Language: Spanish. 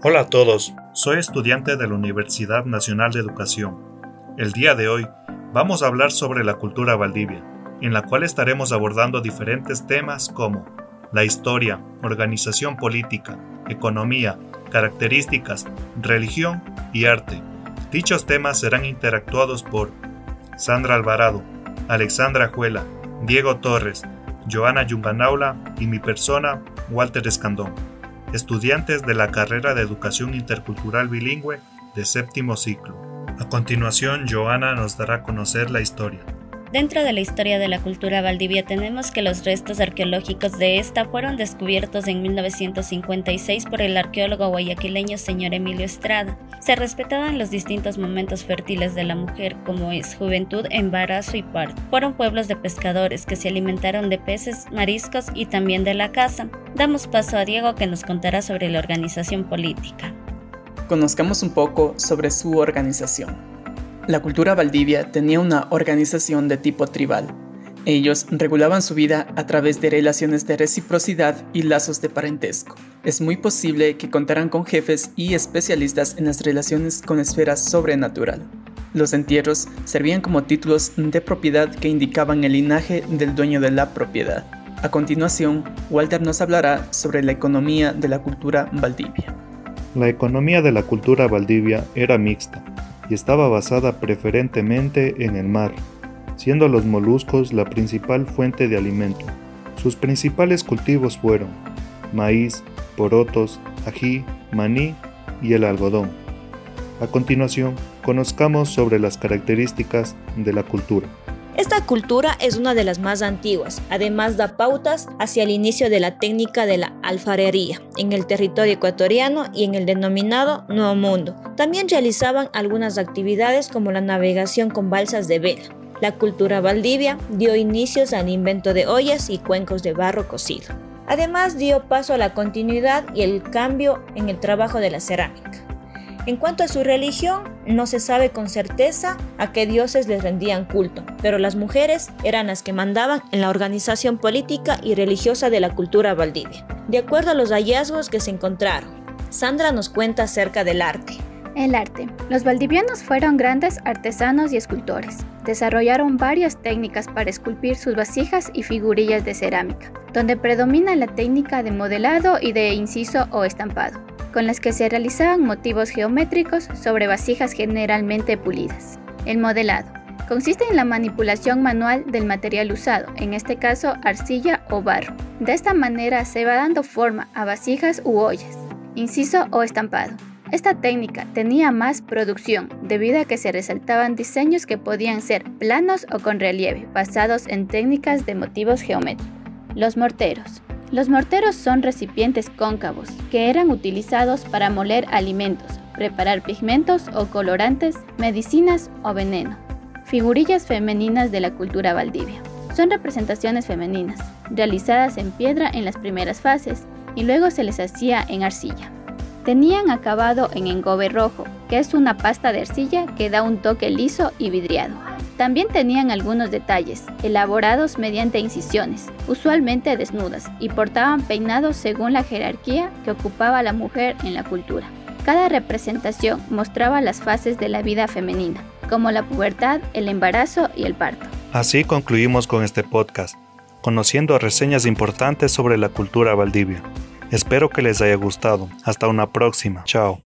Hola a todos, soy estudiante de la Universidad Nacional de Educación. El día de hoy vamos a hablar sobre la cultura valdivia, en la cual estaremos abordando diferentes temas como la historia, organización política, economía, características, religión y arte. Dichos temas serán interactuados por Sandra Alvarado, Alexandra Juela, Diego Torres, Joana Yunganaula y mi persona, Walter Escandón estudiantes de la carrera de Educación Intercultural Bilingüe de séptimo ciclo. A continuación, Joana nos dará a conocer la historia. Dentro de la historia de la cultura valdivia tenemos que los restos arqueológicos de esta fueron descubiertos en 1956 por el arqueólogo guayaquileño señor Emilio Estrada. Se respetaban los distintos momentos fértiles de la mujer, como es juventud, embarazo y parto. Fueron pueblos de pescadores que se alimentaron de peces, mariscos y también de la caza. Damos paso a Diego que nos contará sobre la organización política. Conozcamos un poco sobre su organización. La cultura valdivia tenía una organización de tipo tribal. Ellos regulaban su vida a través de relaciones de reciprocidad y lazos de parentesco. Es muy posible que contaran con jefes y especialistas en las relaciones con esferas sobrenatural. Los entierros servían como títulos de propiedad que indicaban el linaje del dueño de la propiedad. A continuación, Walter nos hablará sobre la economía de la cultura valdivia. La economía de la cultura valdivia era mixta y estaba basada preferentemente en el mar, siendo los moluscos la principal fuente de alimento. Sus principales cultivos fueron maíz, porotos, ají, maní y el algodón. A continuación, conozcamos sobre las características de la cultura. Esta cultura es una de las más antiguas, además da pautas hacia el inicio de la técnica de la alfarería en el territorio ecuatoriano y en el denominado Nuevo Mundo. También realizaban algunas actividades como la navegación con balsas de vela. La cultura valdivia dio inicios al invento de ollas y cuencos de barro cocido. Además dio paso a la continuidad y el cambio en el trabajo de la cerámica. En cuanto a su religión, no se sabe con certeza a qué dioses les rendían culto, pero las mujeres eran las que mandaban en la organización política y religiosa de la cultura valdivia, de acuerdo a los hallazgos que se encontraron. Sandra nos cuenta acerca del arte. El arte. Los valdivianos fueron grandes artesanos y escultores. Desarrollaron varias técnicas para esculpir sus vasijas y figurillas de cerámica, donde predomina la técnica de modelado y de inciso o estampado con las que se realizaban motivos geométricos sobre vasijas generalmente pulidas. El modelado consiste en la manipulación manual del material usado, en este caso arcilla o barro. De esta manera se va dando forma a vasijas u ollas, inciso o estampado. Esta técnica tenía más producción debido a que se resaltaban diseños que podían ser planos o con relieve, basados en técnicas de motivos geométricos. Los morteros. Los morteros son recipientes cóncavos que eran utilizados para moler alimentos, preparar pigmentos o colorantes, medicinas o veneno. Figurillas femeninas de la cultura valdivia. Son representaciones femeninas, realizadas en piedra en las primeras fases y luego se les hacía en arcilla. Tenían acabado en engobe rojo, que es una pasta de arcilla que da un toque liso y vidriado. También tenían algunos detalles, elaborados mediante incisiones, usualmente desnudas, y portaban peinados según la jerarquía que ocupaba la mujer en la cultura. Cada representación mostraba las fases de la vida femenina, como la pubertad, el embarazo y el parto. Así concluimos con este podcast, conociendo reseñas importantes sobre la cultura valdivia. Espero que les haya gustado. Hasta una próxima. Chao.